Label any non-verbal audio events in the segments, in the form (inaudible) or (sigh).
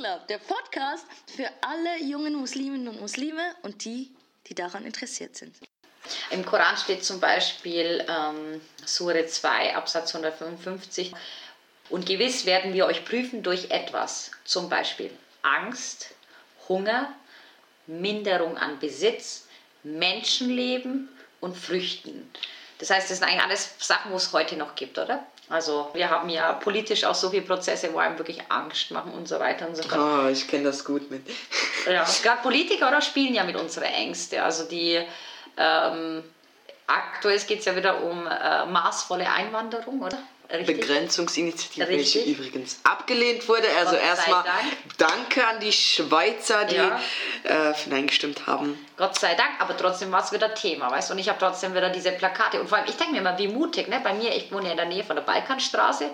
Club, der Podcast für alle jungen Musliminnen und Muslime und die, die daran interessiert sind. Im Koran steht zum Beispiel ähm, Sure 2, Absatz 155. Und gewiss werden wir euch prüfen durch etwas, zum Beispiel Angst, Hunger, Minderung an Besitz, Menschenleben und Früchten. Das heißt, das sind eigentlich alles Sachen, wo es heute noch gibt, oder? Also wir haben ja politisch auch so viele Prozesse, wo einem wirklich Angst machen und so weiter und so fort. Oh, ich kenne das gut mit. Ja, (laughs) gerade Politiker oder spielen ja mit unseren Ängsten. Also die ähm, aktuell geht es ja wieder um äh, maßvolle Einwanderung, oder? Richtig? Begrenzungsinitiative, welche übrigens abgelehnt wurde. Also erstmal danke an die Schweizer, die ja. äh, für Nein gestimmt haben. Gott sei Dank, aber trotzdem war es wieder Thema, weißt du? Und ich habe trotzdem wieder diese Plakate. Und vor allem, ich denke mir immer, wie mutig, ne? Bei mir, ich wohne ja in der Nähe von der Balkanstraße.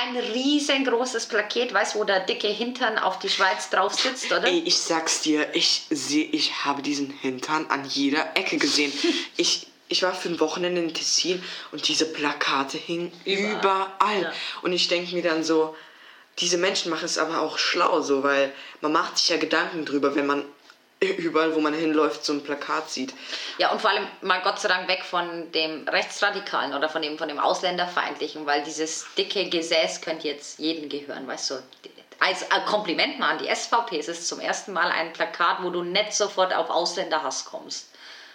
Ein riesengroßes Plaket, weißt du, wo der dicke Hintern auf die Schweiz drauf sitzt, oder? Ey, ich sag's dir, ich sehe, ich habe diesen Hintern an jeder Ecke gesehen. (laughs) ich ich war für ein Wochenende in Tessin und diese Plakate hingen überall. überall. Ja. Und ich denke mir dann so, diese Menschen machen es aber auch schlau so, weil man macht sich ja Gedanken drüber, wenn man (laughs) überall, wo man hinläuft, so ein Plakat sieht. Ja, und vor allem mal Gott sei Dank weg von dem Rechtsradikalen oder von dem, von dem Ausländerfeindlichen, weil dieses dicke Gesäß könnte jetzt jedem gehören, weißt du. Als Kompliment mal an die SVP, es ist zum ersten Mal ein Plakat, wo du nicht sofort auf Ausländerhass kommst.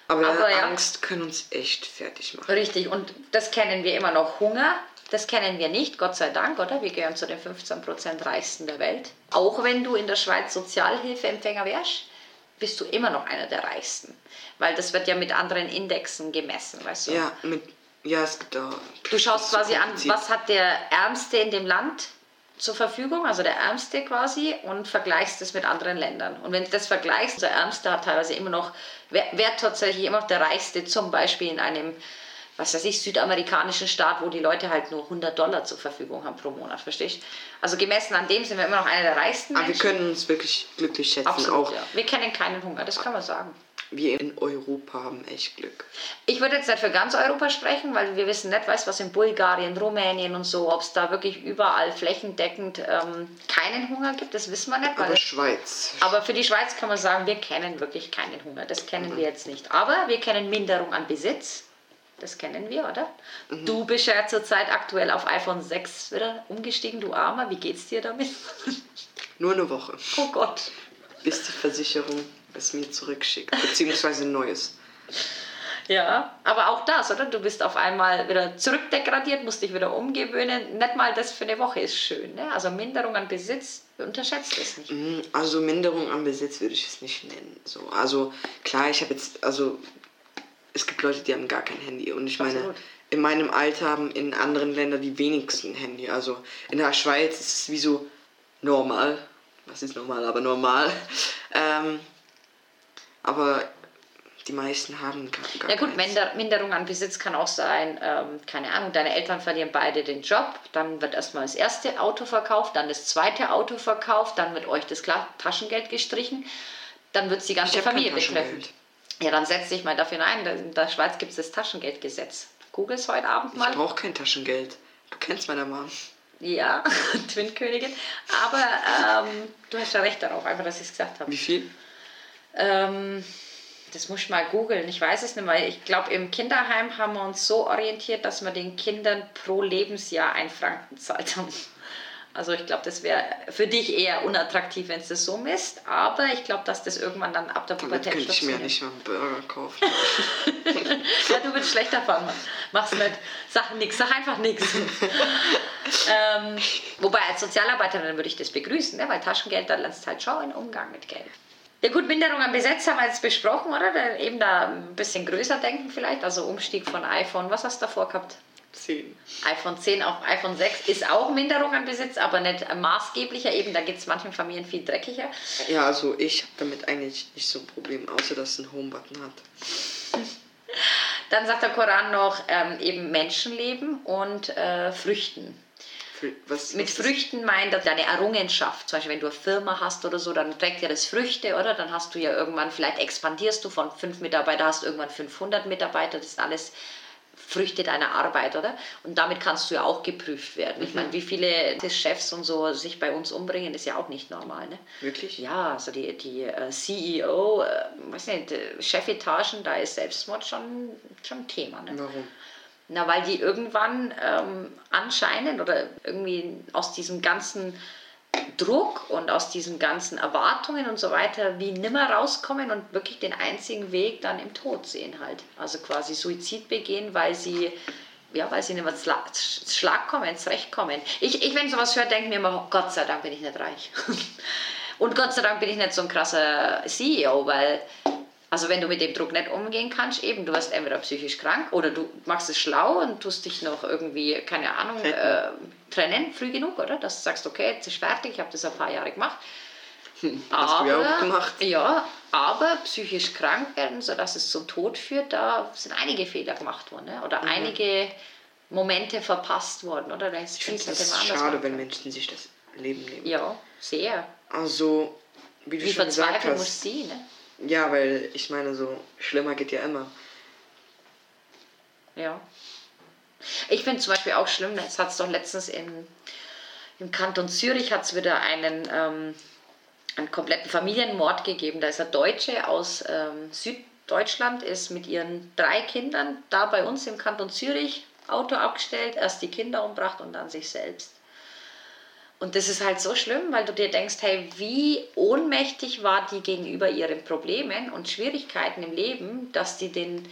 Aber, Aber ja, Angst kann uns echt fertig machen. Richtig, und das kennen wir immer noch. Hunger, das kennen wir nicht, Gott sei Dank, oder? Wir gehören zu den 15% Reichsten der Welt. Auch wenn du in der Schweiz Sozialhilfeempfänger wärst, bist du immer noch einer der Reichsten. Weil das wird ja mit anderen Indexen gemessen, weißt du? Ja, mit, ja es gibt auch. Du schaust quasi an, was hat der Ärmste in dem Land zur Verfügung, also der Ärmste quasi, und vergleichst es mit anderen Ländern. Und wenn du das vergleichst, der Ärmste hat teilweise immer noch, wer tatsächlich immer noch der Reichste, zum Beispiel in einem, was weiß ich, südamerikanischen Staat, wo die Leute halt nur 100 Dollar zur Verfügung haben pro Monat, verstehst du? Also gemessen an dem sind wir immer noch einer der reichsten Menschen. Aber wir können uns wirklich glücklich schätzen. Absolut, auch. Ja. Wir kennen keinen Hunger, das kann man sagen wir in Europa haben echt Glück. Ich würde jetzt nicht für ganz Europa sprechen, weil wir wissen nicht, weiß, was in Bulgarien, Rumänien und so, ob es da wirklich überall flächendeckend ähm, keinen Hunger gibt, das wissen wir nicht. aber Schweiz. Aber für die Schweiz kann man sagen, wir kennen wirklich keinen Hunger. Das kennen mhm. wir jetzt nicht. Aber wir kennen Minderung an Besitz. Das kennen wir, oder? Mhm. Du bist ja zurzeit aktuell auf iPhone 6 wieder umgestiegen, du Armer. Wie geht's dir damit? Nur eine Woche. Oh Gott. Bis die Versicherung es mir zurückschickt, beziehungsweise neues. Ja, aber auch das, oder? Du bist auf einmal wieder zurückdegradiert, musst dich wieder umgewöhnen. Nicht mal das für eine Woche ist schön. Ne? Also Minderung an Besitz, unterschätzt es nicht. Mm, also Minderung an Besitz würde ich es nicht nennen. So, also klar, ich habe jetzt, also es gibt Leute, die haben gar kein Handy. Und ich Absolut. meine, in meinem Alter haben in anderen Ländern die wenigsten Handy. Also in der Schweiz ist es wie so normal. Was ist normal, aber normal. Ähm, aber die meisten haben gar, gar Ja gut, Minder, Minderung an Besitz kann auch sein, ähm, keine Ahnung, deine Eltern verlieren beide den Job, dann wird erstmal das erste Auto verkauft, dann das zweite Auto verkauft, dann wird euch das Taschengeld gestrichen, dann wird es die ganze Familie betreffen. Ja, dann setz dich mal dafür ein, in der Schweiz gibt es das Taschengeldgesetz. Google es heute Abend mal. Ich brauche kein Taschengeld. Du kennst meine Mom. Ja, (laughs) Twin-Königin. Aber ähm, du hast ja recht darauf, einfach, dass ich es gesagt habe. Wie viel? Ähm, das muss ich mal googeln. Ich weiß es nicht mehr. Ich glaube, im Kinderheim haben wir uns so orientiert, dass wir den Kindern pro Lebensjahr ein Franken zahlt haben. Also ich glaube, das wäre für dich eher unattraktiv, wenn es das so misst. Aber ich glaube, dass das irgendwann dann ab der Pubertät könnte ich mir nicht mal einen Burger kaufen. (laughs) (laughs) ja, du würdest schlechter fahren. Mach's nicht. Sag nichts. Sag einfach nichts. (laughs) ähm, wobei als Sozialarbeiterin würde ich das begrüßen, ne? weil Taschengeld, da lernst halt schon einen Umgang mit Geld. Ja gut, Minderung am Besetz haben wir jetzt besprochen, oder? Da eben da ein bisschen größer denken vielleicht, also Umstieg von iPhone, was hast du davor gehabt? 10. iPhone 10 auf iPhone 6 ist auch Minderung an Besitz, aber nicht maßgeblicher. Eben, da geht es manchen Familien viel dreckiger. Ja, also ich habe damit eigentlich nicht so ein Problem, außer dass es einen Home-Button hat. Dann sagt der Koran noch ähm, eben Menschenleben und äh, Früchten. Was, mit was Früchten meint er deine Errungenschaft. Zum Beispiel, wenn du eine Firma hast oder so, dann trägt ja das Früchte, oder? Dann hast du ja irgendwann, vielleicht expandierst du von fünf Mitarbeitern, hast irgendwann 500 Mitarbeiter. Das sind alles Früchte deiner Arbeit, oder? Und damit kannst du ja auch geprüft werden. Ich meine, wie viele Chefs und so sich bei uns umbringen, ist ja auch nicht normal, ne? Wirklich? Ja, also die, die äh, CEO, äh, weiß nicht, äh, Chefetagen, da ist Selbstmord schon, schon ein Thema, ne? Warum? Na, weil die irgendwann ähm, anscheinend oder irgendwie aus diesem ganzen Druck und aus diesen ganzen Erwartungen und so weiter wie nimmer rauskommen und wirklich den einzigen Weg dann im Tod sehen halt. Also quasi Suizid begehen, weil sie ja, weil sie nicht mehr ins Schlag kommen, ins Recht kommen. Ich, ich wenn ich sowas höre, denke mir immer, oh Gott sei Dank bin ich nicht reich. (laughs) und Gott sei Dank bin ich nicht so ein krasser CEO, weil also wenn du mit dem Druck nicht umgehen kannst, eben, du wirst entweder psychisch krank oder du machst es schlau und tust dich noch irgendwie, keine Ahnung, äh, trennen früh genug, oder? Dass du sagst, okay, jetzt ist fertig, ich habe das ein paar Jahre gemacht. Hm, hast aber, du ja auch gemacht. Ja, aber psychisch krank werden, sodass es zum Tod führt, da sind einige Fehler gemacht worden. Ne? Oder mhm. einige Momente verpasst worden. Oder? Das ich finde es schade, wenn Menschen sich das Leben nehmen. Ja, sehr. Also, wie du wie schon gesagt hast. muss sie, ne? Ja, weil ich meine, so schlimmer geht ja immer. Ja. Ich finde zum Beispiel auch schlimm, es hat es doch letztens in, im Kanton Zürich hat wieder einen, ähm, einen kompletten Familienmord gegeben. Da ist ein Deutsche aus ähm, Süddeutschland, ist mit ihren drei Kindern da bei uns im Kanton Zürich Auto abgestellt, erst die Kinder umbracht und dann sich selbst. Und das ist halt so schlimm, weil du dir denkst, hey, wie ohnmächtig war die gegenüber ihren Problemen und Schwierigkeiten im Leben, dass die den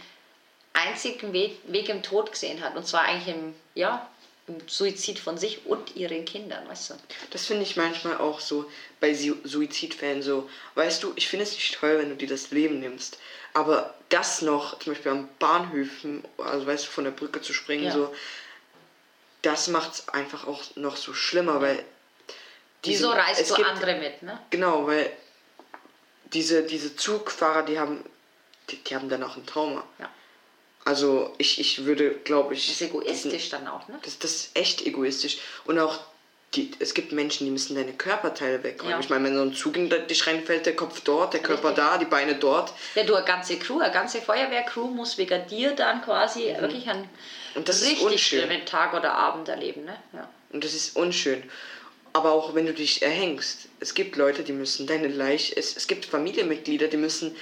einzigen Weg, Weg im Tod gesehen hat. Und zwar eigentlich im, ja, im Suizid von sich und ihren Kindern, weißt du? Das finde ich manchmal auch so bei Suizidfällen so. Weißt du, ich finde es nicht toll, wenn du dir das Leben nimmst. Aber das noch, zum Beispiel am Bahnhöfen, also weißt du, von der Brücke zu springen, ja. so, das macht es einfach auch noch so schlimmer, weil Wieso reist du gibt, andere mit, ne? Genau, weil diese, diese Zugfahrer, die haben, die, die haben dann auch ein Trauma. Ja. Also ich, ich würde, glaube ich... Das ist egoistisch diesen, dann auch, ne? Das, das ist echt egoistisch. Und auch, die, es gibt Menschen, die müssen deine Körperteile wegräumen. Ja. Ich meine, wenn so ein Zug in dich reinfällt, der Kopf dort, der Körper Richtig. da, die Beine dort. Ja, du, eine ganze Crew, eine ganze Feuerwehrcrew muss wegen dir dann quasi mhm. wirklich einen Und das richtig schlimmen Tag oder Abend erleben, ne? Ja. Und das ist unschön aber auch wenn du dich erhängst. Es gibt Leute, die müssen deine Leiche, es, es gibt Familienmitglieder, die müssen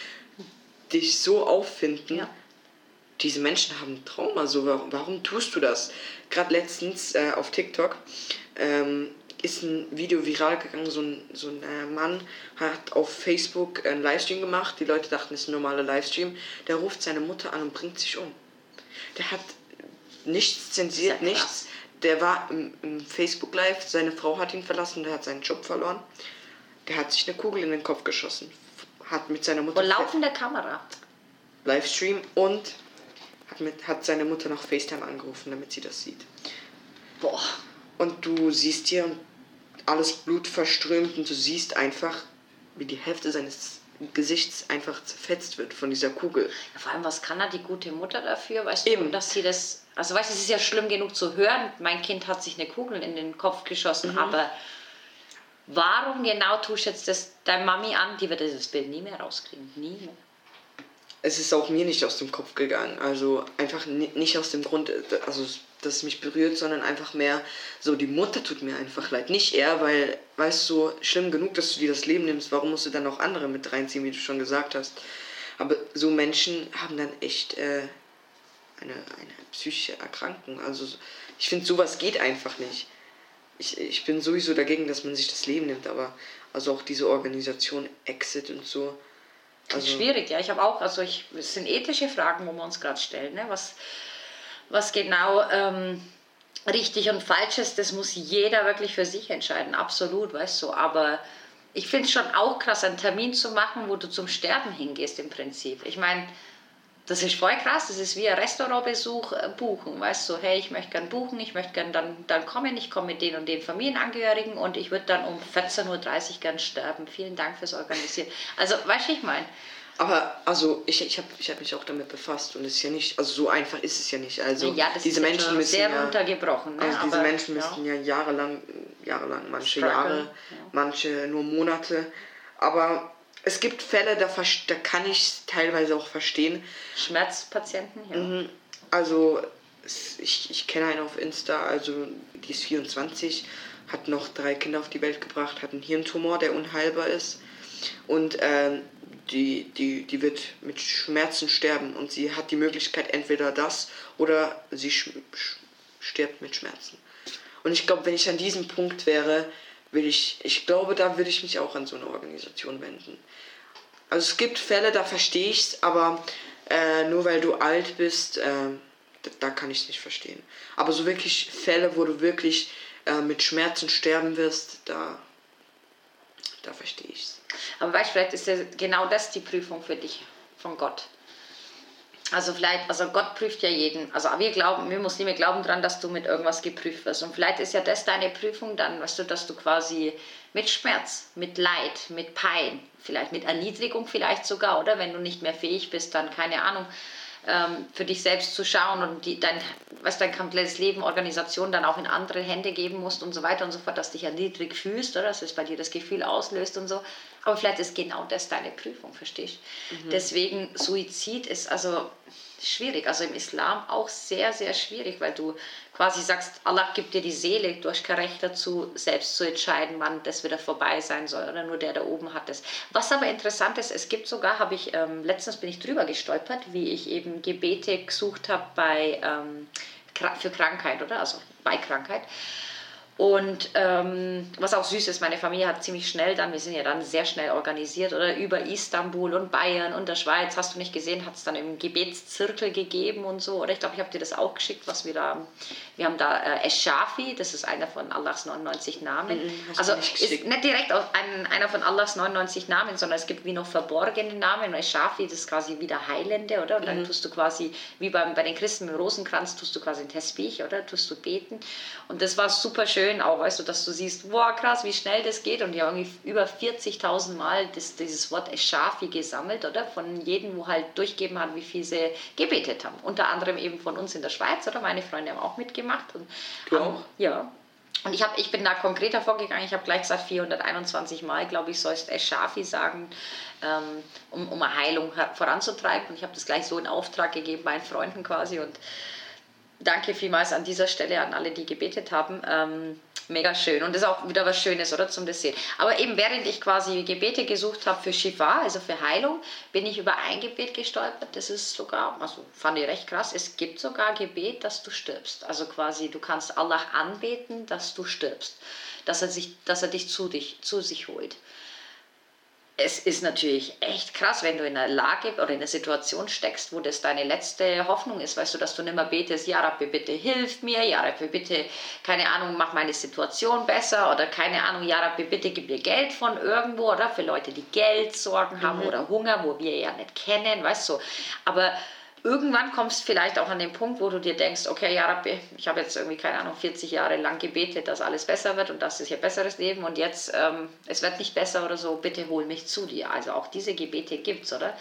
dich so auffinden. Ja. Diese Menschen haben Trauma, so warum, warum tust du das? Gerade letztens äh, auf TikTok ähm, ist ein Video viral gegangen, so ein, so ein äh, Mann hat auf Facebook einen Livestream gemacht, die Leute dachten, es ist ein normaler Livestream, der ruft seine Mutter an und bringt sich um. Der hat nichts zensiert, nichts der war im, im, Facebook Live, seine Frau hat ihn verlassen, der hat seinen Job verloren. Der hat sich eine Kugel in den Kopf geschossen. Hat mit seiner Mutter. Vor laufender Kamera. Livestream und hat, mit, hat seine Mutter nach FaceTime angerufen, damit sie das sieht. Boah. Und du siehst hier alles Blut verströmt und du siehst einfach, wie die Hälfte seines Gesichts einfach zerfetzt wird von dieser Kugel. Ja, vor allem, was kann da die gute Mutter dafür? Weißt Eben. du, dass sie das. Also, weißt du, es ist ja schlimm genug zu hören, mein Kind hat sich eine Kugel in den Kopf geschossen, mhm. aber warum genau tust du jetzt das deine Mami an? Die wird dieses Bild nie mehr rauskriegen. Nie mehr. Es ist auch mir nicht aus dem Kopf gegangen. Also, einfach nicht aus dem Grund. Also, dass es mich berührt, sondern einfach mehr so, die Mutter tut mir einfach leid. Nicht er, weil, weißt du, so schlimm genug, dass du dir das Leben nimmst, warum musst du dann auch andere mit reinziehen, wie du schon gesagt hast. Aber so Menschen haben dann echt äh, eine, eine psychische Erkrankung. Also ich finde, sowas geht einfach nicht. Ich, ich bin sowieso dagegen, dass man sich das Leben nimmt, aber also auch diese Organisation Exit und so. Also schwierig, ja. Ich habe auch, also ich, es sind ethische Fragen, wo wir uns gerade stellen. Ne? Was, was genau ähm, richtig und falsch ist, das muss jeder wirklich für sich entscheiden, absolut, weißt du. Aber ich finde es schon auch krass, einen Termin zu machen, wo du zum Sterben hingehst im Prinzip. Ich meine, das ist voll krass, das ist wie ein Restaurantbesuch äh, buchen, weißt du, hey, ich möchte gern buchen, ich möchte gern dann, dann kommen, ich komme mit den und den Familienangehörigen und ich würde dann um 14.30 Uhr gern sterben. Vielen Dank fürs Organisieren. Also, weißt du, ich meine, aber also ich, ich habe ich hab mich auch damit befasst und es ist ja nicht, also so einfach ist es ja nicht. Also ja, diese Menschen müssen sehr ja, runtergebrochen. Ne? Also diese Aber, Menschen müssen ja. ja, jahrelang, jahrelang, manche Struggle, Jahre, ja. manche nur Monate. Aber es gibt Fälle, da, da kann ich es teilweise auch verstehen. Schmerzpatienten, ja. Mhm. Also ich, ich kenne einen auf Insta, also die ist 24, hat noch drei Kinder auf die Welt gebracht, hat einen Hirntumor, der unheilbar ist. Und ähm, die, die, die wird mit Schmerzen sterben und sie hat die Möglichkeit entweder das oder sie stirbt mit Schmerzen. Und ich glaube, wenn ich an diesem Punkt wäre, will ich, ich glaube, da würde ich mich auch an so eine Organisation wenden. Also es gibt Fälle, da verstehe ich es, aber äh, nur weil du alt bist, äh, da, da, kann ich es nicht verstehen. Aber so wirklich Fälle, wo du wirklich äh, mit Schmerzen sterben wirst, da, da verstehe ich es. Aber weißt, vielleicht ist ja genau das die Prüfung für dich von Gott. Also vielleicht, also Gott prüft ja jeden. Also wir glauben, wir Muslime glauben daran, dass du mit irgendwas geprüft wirst. Und vielleicht ist ja das deine Prüfung dann, weißt du, dass du quasi mit Schmerz, mit Leid, mit Pein, vielleicht mit Erniedrigung vielleicht sogar, oder wenn du nicht mehr fähig bist, dann keine Ahnung, ähm, für dich selbst zu schauen und die, dein, was dein komplettes Leben, Organisation dann auch in andere Hände geben musst und so weiter und so fort, dass du dich erniedrigt fühlst, oder dass es bei dir das Gefühl auslöst und so. Aber vielleicht ist genau das deine Prüfung, verstehst du? Mhm. Deswegen Suizid ist also schwierig, also im Islam auch sehr, sehr schwierig, weil du quasi sagst, Allah gibt dir die Seele, du hast kein Recht dazu, selbst zu entscheiden, wann das wieder vorbei sein soll oder nur der da oben hat es. Was aber interessant ist, es gibt sogar, habe ich, ähm, letztens bin ich drüber gestolpert, wie ich eben Gebete gesucht habe bei, ähm, für Krankheit, oder? Also bei Krankheit. Und ähm, was auch süß ist, meine Familie hat ziemlich schnell dann, wir sind ja dann sehr schnell organisiert, oder über Istanbul und Bayern und der Schweiz, hast du nicht gesehen, hat es dann im Gebetszirkel gegeben und so. Oder ich glaube, ich habe dir das auch geschickt, was wir da haben. Wir haben da äh, Eschafi, das ist einer von Allahs 99 Namen. Mhm, also nicht ist nicht direkt ein, einer von Allahs 99 Namen, sondern es gibt wie noch verborgene Namen. Und Eschafi, das ist quasi wie der Heilende, oder? Und dann mhm. tust du quasi, wie beim, bei den Christen im Rosenkranz, tust du quasi ein Tesbich, oder? Tust du beten. Und das war super schön schön auch, weißt du, dass du siehst, wow, krass, wie schnell das geht. Und die haben irgendwie über 40.000 Mal das, dieses Wort Eschafi gesammelt, oder? Von jedem, wo halt durchgeben hat, wie viel sie gebetet haben. Unter anderem eben von uns in der Schweiz, oder? Meine Freunde haben auch mitgemacht. Und du haben, auch? Ja. Und ich, hab, ich bin da konkreter vorgegangen. Ich habe gleich gesagt, 421 Mal, glaube ich, sollst Eschafi sagen, ähm, um, um eine Heilung voranzutreiben. Und ich habe das gleich so in Auftrag gegeben, meinen Freunden quasi. Und danke vielmals an dieser Stelle an alle, die gebetet haben. Ähm, mega schön. Und das ist auch wieder was Schönes, oder? Zum das sehen. Aber eben während ich quasi Gebete gesucht habe für Shifa, also für Heilung, bin ich über ein Gebet gestolpert. Das ist sogar, also fand ich recht krass, es gibt sogar Gebet, dass du stirbst. Also quasi, du kannst Allah anbeten, dass du stirbst. Dass er, sich, dass er dich zu, dich zu sich holt es ist natürlich echt krass, wenn du in einer Lage oder in einer Situation steckst, wo das deine letzte Hoffnung ist, weißt du, dass du nicht mehr betest, ja Rabbi, bitte hilf mir, ja Rabbi, bitte, keine Ahnung, mach meine Situation besser oder keine Ahnung, ja Rabbi, bitte gib mir Geld von irgendwo oder für Leute, die Geldsorgen haben mhm. oder Hunger, wo wir ja nicht kennen, weißt du, aber irgendwann kommst du vielleicht auch an den Punkt, wo du dir denkst, okay, ja Rabbi, ich habe jetzt irgendwie, keine Ahnung, 40 Jahre lang gebetet, dass alles besser wird und dass es hier besseres Leben und jetzt, ähm, es wird nicht besser oder so, bitte hol mich zu dir. Also auch diese Gebete gibt es, oder?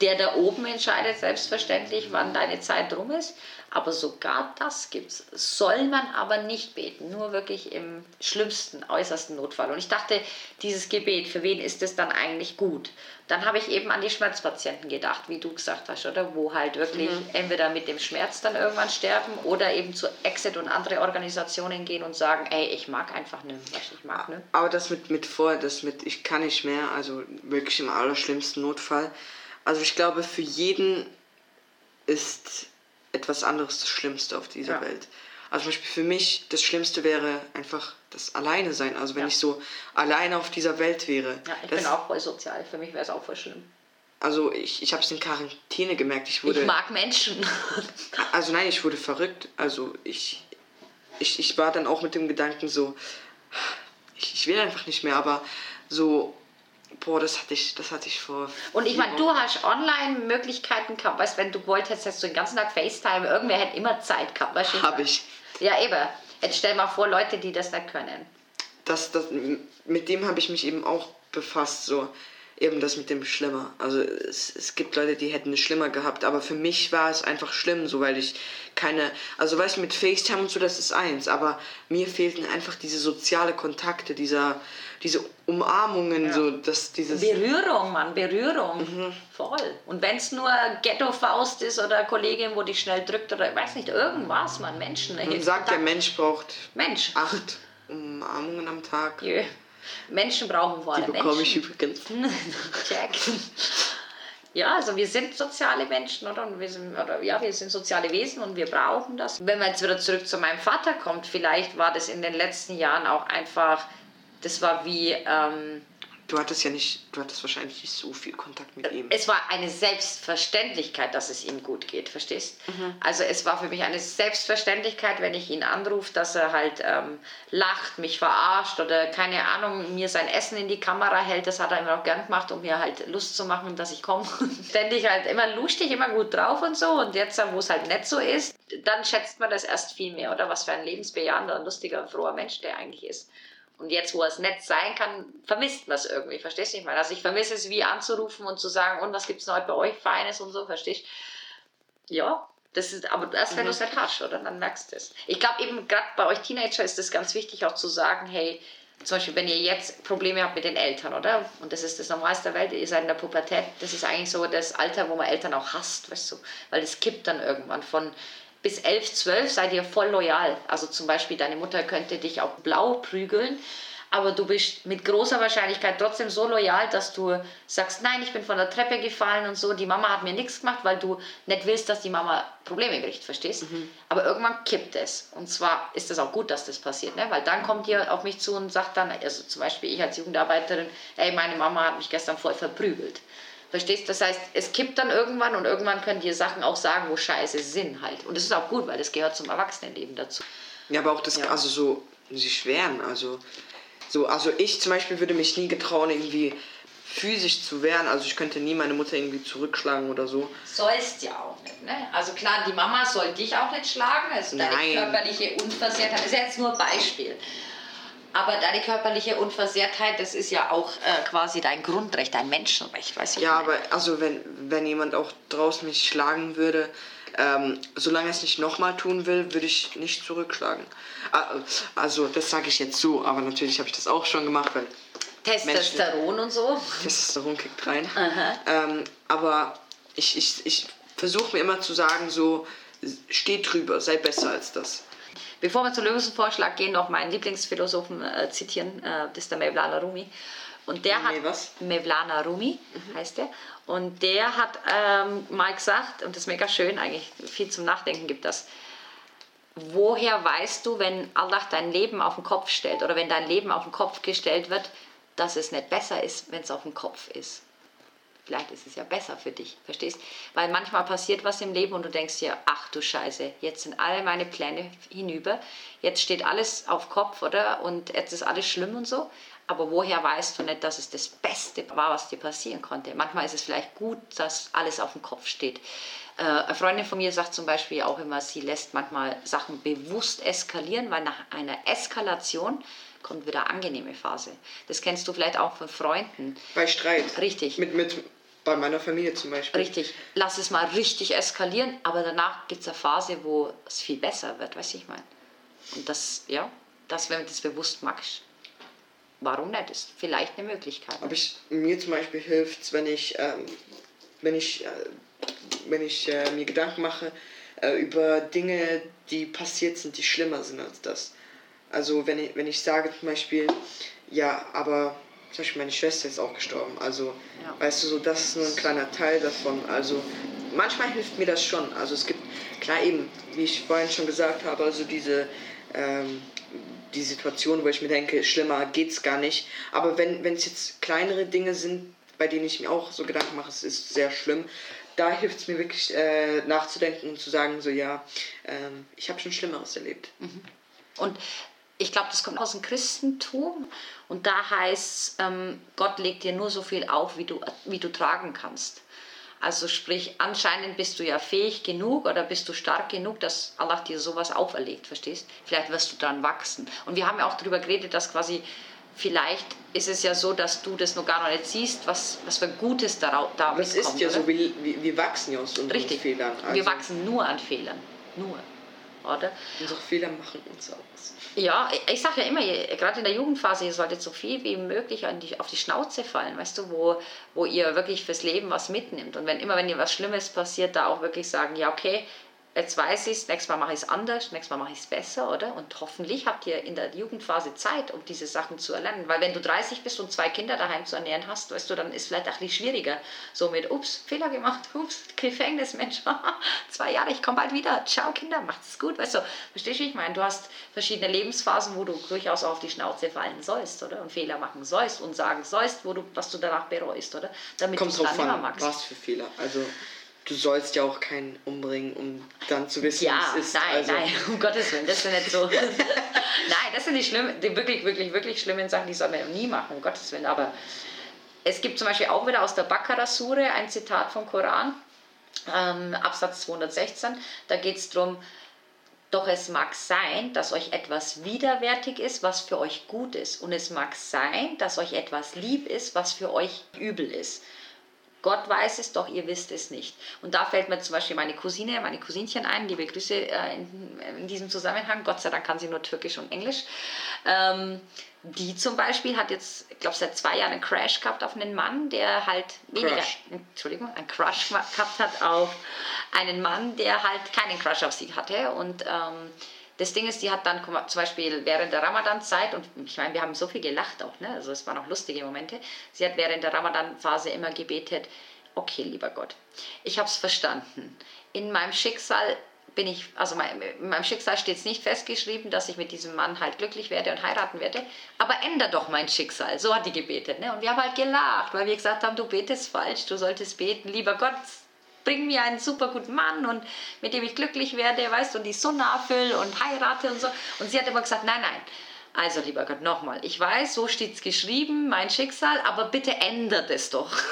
Der da oben entscheidet selbstverständlich, wann deine Zeit rum ist. Aber sogar das gibt's. Soll man aber nicht beten, nur wirklich im schlimmsten, äußersten Notfall. Und ich dachte, dieses Gebet, für wen ist es dann eigentlich gut? Dann habe ich eben an die Schmerzpatienten gedacht, wie du gesagt hast, oder? Wo halt wirklich mhm. entweder mit dem Schmerz dann irgendwann sterben oder eben zu Exit und andere Organisationen gehen und sagen, ey, ich mag einfach nicht, was ich mag nicht. Aber das mit, mit vorher, das mit ich kann nicht mehr, also wirklich im allerschlimmsten Notfall. Also ich glaube, für jeden ist etwas anderes das Schlimmste auf dieser ja. Welt. Also zum Beispiel für mich das Schlimmste wäre einfach das Alleine sein. Also wenn ja. ich so alleine auf dieser Welt wäre. Ja, ich das, bin auch voll sozial. Für mich wäre es auch voll schlimm. Also ich, ich habe es in Quarantäne gemerkt. Ich, wurde, ich mag Menschen. (laughs) Also nein, ich wurde verrückt. Also ich, ich, ich war dann auch mit dem Gedanken so, ich, ich will einfach nicht mehr, aber so Boah, das hatte ich, das hatte ich vor. Und ich meine, du hast Online-Möglichkeiten gehabt, weißt wenn du wolltest, hättest du den ganzen Tag FaceTime, irgendwer hätte immer Zeit gehabt, weißt du? Hab ich. Ja, eben. Jetzt stell mal vor, Leute, die das nicht können. Das, das, mit dem habe ich mich eben auch befasst. So. eben das mit dem Schlimmer. Also es, es gibt Leute, die hätten es schlimmer gehabt, aber für mich war es einfach schlimm, so weil ich keine, also weißt du, mit FaceTime und so, das ist eins, aber mir fehlten einfach diese soziale Kontakte, dieser, diese Umarmungen, ja. so dass dieses... Berührung, Mann, Berührung, mhm. voll. Und wenn es nur Ghetto-Faust ist oder Kollegin, wo die schnell drückt oder ich weiß nicht, irgendwas, man, Menschen. Man sagt, der Mensch braucht Mensch. acht Umarmungen am Tag. Jö. Menschen brauchen vor allem Die bekomme ich übrigens. (laughs) Check. Ja, also wir sind soziale Menschen, oder? Und wir sind, oder? Ja, wir sind soziale Wesen und wir brauchen das. Wenn man jetzt wieder zurück zu meinem Vater kommt, vielleicht war das in den letzten Jahren auch einfach, das war wie... Ähm, Du hattest ja nicht, du hattest wahrscheinlich nicht so viel Kontakt mit ihm. Es war eine Selbstverständlichkeit, dass es ihm gut geht, verstehst? Mhm. Also es war für mich eine Selbstverständlichkeit, wenn ich ihn anrufe, dass er halt ähm, lacht, mich verarscht oder keine Ahnung, mir sein Essen in die Kamera hält. Das hat er immer auch gern gemacht, um mir halt Lust zu machen, dass ich komme. (laughs) Ständig halt immer lustig, immer gut drauf und so. Und jetzt, wo es halt nicht so ist, dann schätzt man das erst viel mehr, oder? Was für ein lebensbejahender, lustiger, froher Mensch der eigentlich ist. Und jetzt, wo es nett sein kann, vermisst man es irgendwie, verstehst du? Ich meine, also ich vermisse es wie anzurufen und zu sagen, und was gibt es heute bei euch Feines und so, verstehst du? Ja, das ist, aber erst wenn mhm. du es nicht hast, oder? Dann merkst du es. Ich glaube eben, gerade bei euch Teenager ist es ganz wichtig auch zu sagen, hey, zum Beispiel, wenn ihr jetzt Probleme habt mit den Eltern, oder? Und das ist das Normalste der Welt, ihr seid in der Pubertät, das ist eigentlich so das Alter, wo man Eltern auch hasst, weißt du? Weil es kippt dann irgendwann von bis 11, 12 seid ihr voll loyal. Also zum Beispiel deine Mutter könnte dich auch blau prügeln, aber du bist mit großer Wahrscheinlichkeit trotzdem so loyal, dass du sagst, nein, ich bin von der Treppe gefallen und so, die Mama hat mir nichts gemacht, weil du nicht willst, dass die Mama Probleme kriegt, verstehst? Mhm. Aber irgendwann kippt es. Und zwar ist es auch gut, dass das passiert, ne? weil dann kommt ihr auf mich zu und sagt dann, also zum Beispiel ich als Jugendarbeiterin, ey, meine Mama hat mich gestern voll verprügelt. Verstehst? Das heißt, es kippt dann irgendwann und irgendwann könnt ihr Sachen auch sagen, wo Scheiße sind halt. Und das ist auch gut, weil das gehört zum Erwachsenenleben dazu. Ja, aber auch das, ja. also so, sie schweren, also, so, also ich zum Beispiel würde mich nie getrauen, irgendwie physisch zu wehren. Also ich könnte nie meine Mutter irgendwie zurückschlagen oder so. Sollst ja auch nicht, ne? Also klar, die Mama soll dich auch nicht schlagen, also deine Nein. körperliche Unversehrtheit, das ist jetzt nur ein Beispiel. Aber deine körperliche Unversehrtheit, das ist ja auch äh, quasi dein Grundrecht, dein Menschenrecht, weiß ich Ja, aber also wenn, wenn jemand auch draußen mich schlagen würde, ähm, solange er es nicht nochmal tun will, würde ich nicht zurückschlagen. Also das sage ich jetzt so, aber natürlich habe ich das auch schon gemacht, weil Testosteron Menschen, und so. Testosteron kickt rein. Ähm, aber ich, ich, ich versuche mir immer zu sagen, so, steh drüber, sei besser als das. Bevor wir zum Lösungsvorschlag gehen, noch meinen Lieblingsphilosophen äh, zitieren, äh, das ist der Mevlana Rumi. Und der hat, was? Mevlana Rumi mhm. heißt der, und der hat ähm, mal gesagt, und das ist mega schön, eigentlich viel zum Nachdenken gibt das, woher weißt du, wenn Allah dein Leben auf den Kopf stellt oder wenn dein Leben auf den Kopf gestellt wird, dass es nicht besser ist, wenn es auf dem Kopf ist? Vielleicht ist es ja besser für dich, verstehst? Weil manchmal passiert was im Leben und du denkst dir, ach du Scheiße, jetzt sind alle meine Pläne hinüber, jetzt steht alles auf Kopf, oder? Und jetzt ist alles schlimm und so. Aber woher weißt du nicht, dass es das Beste war, was dir passieren konnte? Manchmal ist es vielleicht gut, dass alles auf dem Kopf steht. Äh, eine Freundin von mir sagt zum Beispiel auch immer, sie lässt manchmal Sachen bewusst eskalieren, weil nach einer Eskalation kommt wieder angenehme Phase. Das kennst du vielleicht auch von Freunden. Bei Streit. Richtig. Mit, mit, bei meiner Familie zum Beispiel. Richtig. Lass es mal richtig eskalieren, aber danach gibt es eine Phase, wo es viel besser wird, weiß ich mal. Und das, ja, das, wenn du das bewusst machst, warum nicht? Ist vielleicht eine Möglichkeit. Aber ich, mir zum Beispiel hilft es, wenn ich, ähm, wenn ich, äh, wenn ich äh, mir Gedanken mache äh, über Dinge, die passiert sind, die schlimmer sind als das. Also wenn ich, wenn ich sage zum Beispiel, ja, aber zum Beispiel meine Schwester ist auch gestorben. Also, ja. weißt du, so das ist nur ein kleiner Teil davon. Also, manchmal hilft mir das schon. Also, es gibt, klar eben, wie ich vorhin schon gesagt habe, also diese, ähm, die Situation, wo ich mir denke, schlimmer geht's gar nicht. Aber wenn es jetzt kleinere Dinge sind, bei denen ich mir auch so Gedanken mache, es ist sehr schlimm, da hilft es mir wirklich äh, nachzudenken und zu sagen, so ja, ähm, ich habe schon Schlimmeres erlebt. Mhm. Und ich glaube, das kommt aus dem Christentum und da heißt ähm, Gott legt dir nur so viel auf, wie du, wie du tragen kannst. Also sprich, anscheinend bist du ja fähig genug oder bist du stark genug, dass Allah dir sowas auferlegt, verstehst? Vielleicht wirst du dann wachsen. Und wir haben ja auch darüber geredet, dass quasi vielleicht ist es ja so, dass du das noch gar nicht siehst, was, was für Gutes daraus da Das ist ja oder? so, wir, wir wachsen ja aus unseren Richtig. Fehlern. Also wir wachsen nur an Fehlern. Nur. Oder? Unsere Fehler machen uns aus. Ja, ich sage ja immer, gerade in der Jugendphase, ihr solltet so viel wie möglich die, auf die Schnauze fallen, weißt du, wo, wo ihr wirklich fürs Leben was mitnimmt. Und wenn immer, wenn ihr was Schlimmes passiert, da auch wirklich sagen, ja, okay, jetzt weiß ich es, nächstes Mal mache ich es anders, nächstes Mal mache ich es besser, oder? Und hoffentlich habt ihr in der Jugendphase Zeit, um diese Sachen zu erlernen. Weil wenn du 30 bist und zwei Kinder daheim zu ernähren hast, weißt du, dann ist es vielleicht auch nicht schwieriger. So mit, ups, Fehler gemacht, (laughs) ups, Gefängnis, Mensch, (laughs) zwei Jahre, ich komme bald wieder, ciao Kinder, macht es gut, weißt du. Verstehst du, wie ich meine? Du hast verschiedene Lebensphasen, wo du durchaus auch auf die Schnauze fallen sollst, oder? Und Fehler machen sollst und sagen sollst, wo du, was du danach bereust, oder? Damit Kommt drauf an, was für Fehler. Also du sollst ja auch keinen umbringen, um dann zu wissen, ja, wie es ist. Nein, also. nein, um Gottes Willen, das ist nicht so. (laughs) nein, das sind die schlimmen, die wirklich, wirklich, wirklich schlimmen Sachen, die soll man nie machen, um Gottes Willen. Aber es gibt zum Beispiel auch wieder aus der Baqarah-Sure ein Zitat vom Koran, ähm, Absatz 216. Da geht es darum, doch es mag sein, dass euch etwas widerwärtig ist, was für euch gut ist. Und es mag sein, dass euch etwas lieb ist, was für euch übel ist. Gott weiß es, doch ihr wisst es nicht. Und da fällt mir zum Beispiel meine Cousine, meine Cousinchen ein, liebe Grüße äh, in, in, diesem Zusammenhang. Gott sei Dank kann sie nur Türkisch und Englisch. Ähm, die zum Beispiel hat jetzt, ich glaube, seit zwei Jahren einen Crash gehabt auf einen Mann, der halt weniger, Crush. Entschuldigung, einen Crush gehabt hat auf einen Mann, der halt keinen Crush auf sie hatte. Und ähm, das Ding ist, die hat dann zum Beispiel während der Ramadan-Zeit, und ich meine, wir haben so viel gelacht auch, ne? also es waren auch lustige Momente, sie hat während der Ramadan-Phase immer gebetet, okay, lieber Gott, ich habe es verstanden. In meinem Schicksal bin ich, also in meinem Schicksal steht es nicht festgeschrieben, dass ich mit diesem Mann halt glücklich werde und heiraten werde, aber ändere doch mein Schicksal. So hat die gebetet. Ne? Und wir haben halt gelacht, weil wir gesagt haben, du betest falsch, du solltest beten, lieber Gott, bring mir einen super guten Mann und mit dem ich glücklich werde, weißt du, und die Sonne erfülle und heirate und so. Und sie hat immer gesagt, nein, nein. Also, lieber Gott, nochmal. Ich weiß, so steht es geschrieben, mein Schicksal, aber bitte ändert es doch. (laughs)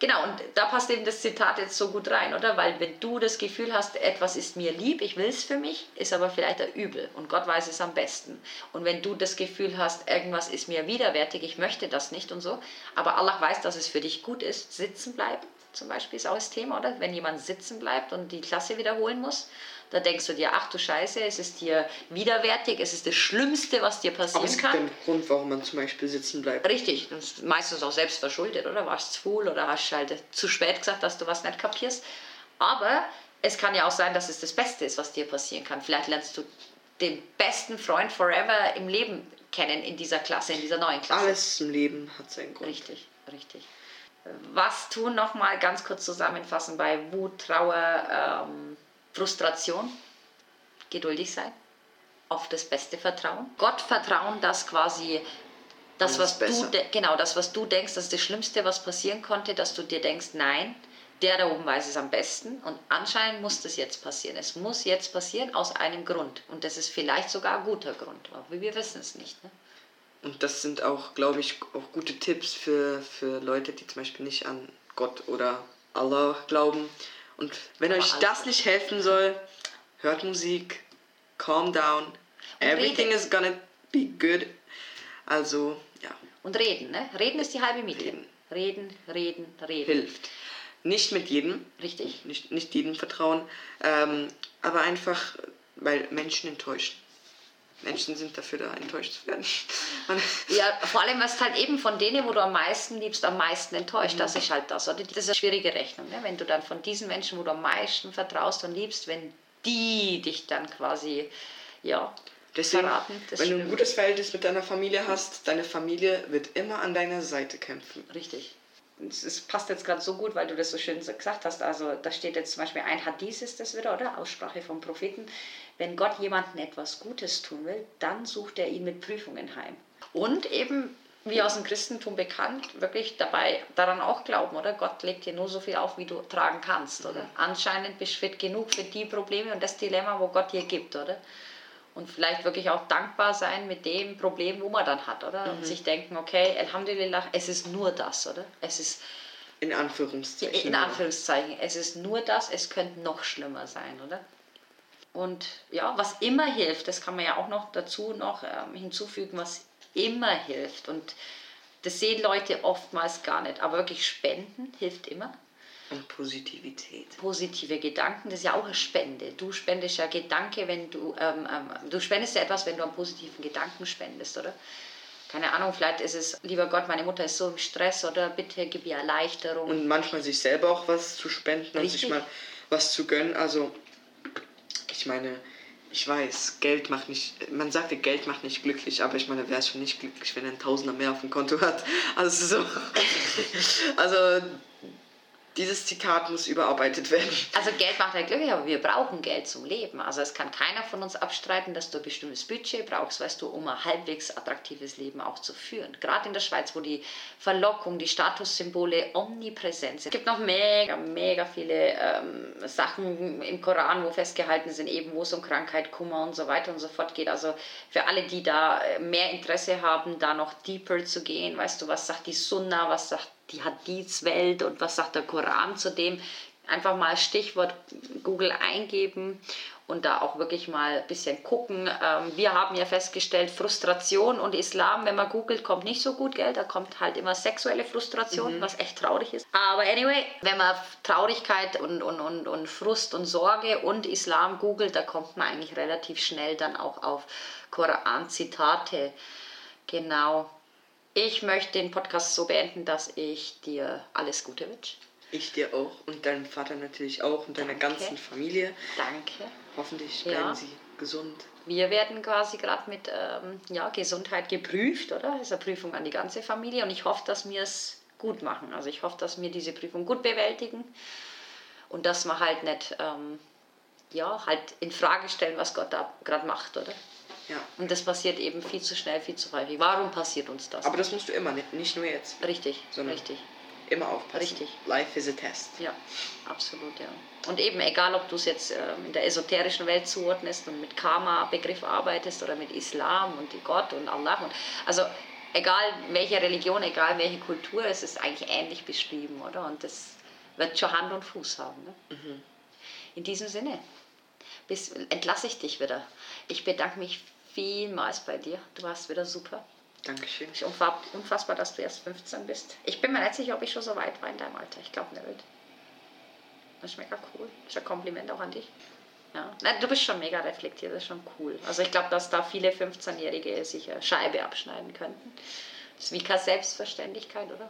Genau, und da passt eben das Zitat jetzt so gut rein, oder? Weil wenn du das Gefühl hast, etwas ist mir lieb, ich will es für mich, ist aber vielleicht ein Übel und Gott weiß es am besten. Und wenn du das Gefühl hast, irgendwas ist mir widerwärtig, ich möchte das nicht und so, aber Allah weiß, dass es für dich gut ist, sitzen bleiben, zum Beispiel ist auch das Thema, oder? Wenn jemand sitzen bleibt und die Klasse wiederholen muss, da denkst du dir, ach du Scheiße, es ist dir widerwärtig, es ist das Schlimmste, was dir passieren kann. Aber es gibt einen Grund, warum man zum Beispiel sitzen bleibt. Richtig, das ist meistens auch selbst verschuldet, oder? Warst faul oder hast halt zu spät gesagt, dass du was nicht kapierst. Aber es kann ja auch sein, dass es das Beste ist, was dir passieren kann. Vielleicht lernst du den besten Freund forever im Leben kennen in dieser Klasse, in dieser neuen Klasse. Alles im Leben hat seinen Grund. Richtig, richtig was tun, nochmal ganz kurz zusammenfassen bei Wut, Trauer, ähm, Frustration. Geduldig sein, auf das Beste vertrauen. Gott vertrauen, dass quasi das, was du, genau, das, was du denkst, das ist das Schlimmste, was passieren konnte, dass du dir denkst, nein, der da oben weiß es am besten und anscheinend muss das jetzt passieren. Es muss jetzt passieren aus einem Grund und das ist vielleicht sogar ein guter Grund, aber wir wissen es nicht. Ne? Und das sind auch, glaube ich, auch gute Tipps für, für Leute, die zum Beispiel nicht an Gott oder Allah glauben. Und wenn Aber euch das nicht helfen soll, hört Musik, calm down, everything reden. is gonna be good. Also, ja. Und reden, ne? Reden ist die halbe Miete. Reden, reden, reden. reden. Hilft. Nicht mit jedem. Richtig. Nicht, nicht jedem vertrauen. Ähm, aber einfach, weil Menschen enttäuschen. Menschen sind dafür da, enttäuscht zu werden. (laughs) ja, vor allem, was halt eben von denen, wo du am meisten liebst, am meisten enttäuscht. Mhm. Das ist halt das. Oder? Das ist eine schwierige Rechnung. Ne? Wenn du dann von diesen Menschen, wo du am meisten vertraust und liebst, wenn die dich dann quasi, ja, Deswegen, verraten. wenn du ein gutes Verhältnis mit deiner Familie hast, deine Familie wird immer an deiner Seite kämpfen. Richtig es passt jetzt gerade so gut, weil du das so schön gesagt hast. Also da steht jetzt zum Beispiel ein Hadith ist das wieder, oder? Aussprache vom Propheten. Wenn Gott jemandem etwas Gutes tun will, dann sucht er ihn mit Prüfungen heim. Und eben, wie aus dem Christentum bekannt, wirklich dabei daran auch glauben, oder? Gott legt dir nur so viel auf, wie du tragen kannst, oder? Anscheinend bist du fit genug für die Probleme und das Dilemma, wo Gott dir gibt, oder? und vielleicht wirklich auch dankbar sein mit dem Problem, wo man dann hat, oder? Mhm. Und sich denken, okay, Alhamdulillah, es ist nur das, oder? Es ist in Anführungszeichen. In Anführungszeichen, es ist nur das, es könnte noch schlimmer sein, oder? Und ja, was immer hilft, das kann man ja auch noch dazu noch ähm, hinzufügen, was immer hilft. Und das sehen Leute oftmals gar nicht. Aber wirklich Spenden hilft immer. Und Positivität. Positive Gedanken, das ist ja auch eine Spende. Du spendest ja Gedanke, wenn du, ähm, ähm, du spendest ja etwas, wenn du einen positiven Gedanken spendest, oder? Keine Ahnung, vielleicht ist es, lieber Gott, meine Mutter ist so im Stress, oder bitte gib ihr Erleichterung. Und manchmal sich selber auch was zu spenden und sich mal was zu gönnen. Also, ich meine, ich weiß, Geld macht nicht, man sagte, Geld macht nicht glücklich, aber ich meine, wer ist schon nicht glücklich, wenn er ein Tausender mehr auf dem Konto hat? Also so, (laughs) also dieses Zitat muss überarbeitet werden. Also Geld macht halt glücklich, aber wir brauchen Geld zum Leben. Also es kann keiner von uns abstreiten, dass du ein bestimmtes Budget brauchst, weißt du, um ein halbwegs attraktives Leben auch zu führen. Gerade in der Schweiz, wo die Verlockung, die Statussymbole omnipräsent sind. Es gibt noch mega, mega viele ähm, Sachen im Koran, wo festgehalten sind, eben wo es um Krankheit, Kummer und so weiter und so fort geht. Also für alle, die da äh, mehr Interesse haben, da noch deeper zu gehen, weißt du, was sagt die Sunna, was sagt die Hadith-Welt und was sagt der Koran zu dem. Einfach mal Stichwort Google eingeben und da auch wirklich mal ein bisschen gucken. Ähm, wir haben ja festgestellt, Frustration und Islam, wenn man googelt, kommt nicht so gut, gell? Da kommt halt immer sexuelle Frustration, mhm. was echt traurig ist. Aber anyway, wenn man Traurigkeit und, und, und, und Frust und Sorge und Islam googelt, da kommt man eigentlich relativ schnell dann auch auf Koran-Zitate. Genau. Ich möchte den Podcast so beenden, dass ich dir alles Gute wünsche. Ich dir auch und deinem Vater natürlich auch und deiner Danke. ganzen Familie. Danke. Hoffentlich bleiben ja. sie gesund. Wir werden quasi gerade mit ähm, ja, Gesundheit geprüft, oder? Das ist eine Prüfung an die ganze Familie und ich hoffe, dass wir es gut machen. Also ich hoffe, dass wir diese Prüfung gut bewältigen und dass wir halt nicht ähm, ja, halt in Frage stellen, was Gott da gerade macht, oder? Ja. Und das passiert eben viel zu schnell, viel zu häufig. Warum passiert uns das? Aber das musst du immer, nicht, nicht nur jetzt. Richtig, richtig. Immer aufpassen. Richtig. Life is a test. Ja, absolut, ja. Und eben, egal ob du es jetzt ähm, in der esoterischen Welt zuordnest und mit Karma-Begriff arbeitest oder mit Islam und Gott und Allah. Und, also egal welche Religion, egal welche Kultur, es ist eigentlich ähnlich beschrieben, oder? Und das wird schon Hand und Fuß haben. Ne? Mhm. In diesem Sinne bis, entlasse ich dich wieder. Ich bedanke mich vielmals bei dir. Du warst wieder super. Dankeschön. Es ist unfassbar, dass du erst 15 bist. Ich bin mir nicht sicher, ob ich schon so weit war in deinem Alter. Ich glaube nicht. Das ist mega cool. Das ist ein Kompliment auch an dich. Ja. Nein, du bist schon mega reflektiert, das ist schon cool. Also ich glaube, dass da viele 15-Jährige sich eine Scheibe abschneiden könnten. Das ist wie keine Selbstverständlichkeit, oder?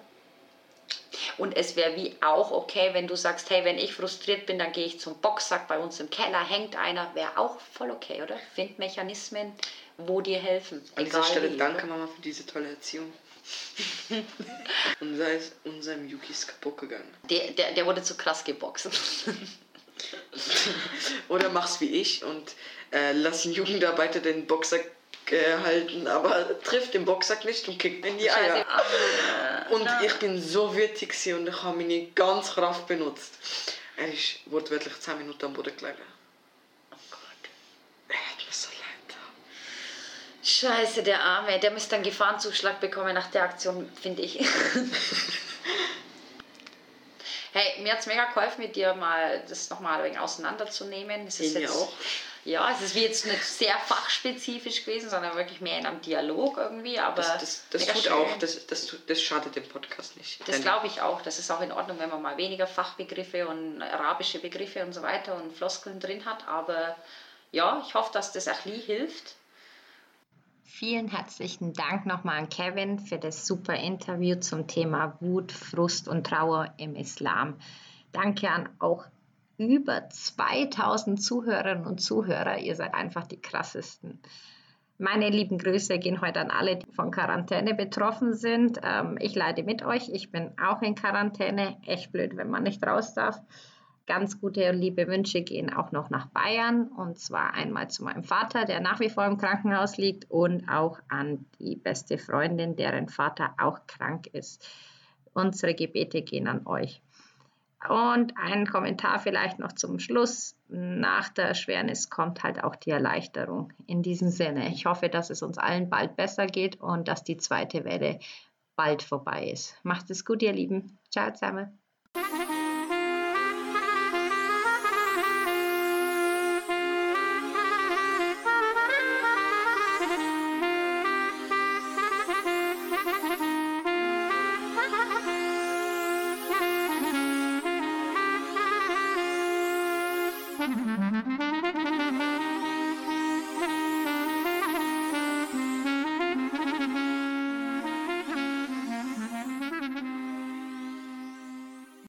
Und es wäre wie auch okay, wenn du sagst, hey, wenn ich frustriert bin, dann gehe ich zum Boxsack, bei uns im Keller hängt einer, wäre auch voll okay, oder? Find Mechanismen, wo dir helfen. An dieser Stelle wie, danke? Mama für diese tolle Erziehung. (laughs) und sei es unserem Yuki ist kaputt gegangen. Der, der, der wurde zu krass geboxt. (laughs) oder mach's wie ich und äh, lass einen Jugendarbeiter den Boxsack gehalten, aber trifft den Boxsack nicht und kickt in die Eier. Und ich bin so wütig und ich habe meine ganze Kraft benutzt. Er ist wortwörtlich 10 Minuten am Boden gelegen. Oh Gott. Er hat mir so leid Scheiße, der Arme. Der müsste einen Gefahrenzuschlag bekommen nach der Aktion, finde ich. (laughs) hey, mir hat es mega geholfen, mit dir mal das nochmal ein wenig auseinanderzunehmen. Es ist jetzt, auch ja, es ist wie jetzt nicht sehr fachspezifisch gewesen, sondern wirklich mehr in einem Dialog irgendwie. Aber das, das, das tut schön. auch, das, das, das schadet dem Podcast nicht. Das glaube ich auch. Das ist auch in Ordnung, wenn man mal weniger Fachbegriffe und arabische Begriffe und so weiter und Floskeln drin hat. Aber ja, ich hoffe, dass das auch Lee hilft. Vielen herzlichen Dank nochmal an Kevin für das super Interview zum Thema Wut, Frust und Trauer im Islam. Danke an auch über 2000 Zuhörerinnen und Zuhörer. Ihr seid einfach die krassesten. Meine lieben Grüße gehen heute an alle, die von Quarantäne betroffen sind. Ähm, ich leide mit euch. Ich bin auch in Quarantäne. Echt blöd, wenn man nicht raus darf. Ganz gute und liebe Wünsche gehen auch noch nach Bayern. Und zwar einmal zu meinem Vater, der nach wie vor im Krankenhaus liegt, und auch an die beste Freundin, deren Vater auch krank ist. Unsere Gebete gehen an euch. Und ein Kommentar vielleicht noch zum Schluss. Nach der Erschwernis kommt halt auch die Erleichterung. In diesem Sinne, ich hoffe, dass es uns allen bald besser geht und dass die zweite Welle bald vorbei ist. Macht es gut, ihr Lieben. Ciao zusammen.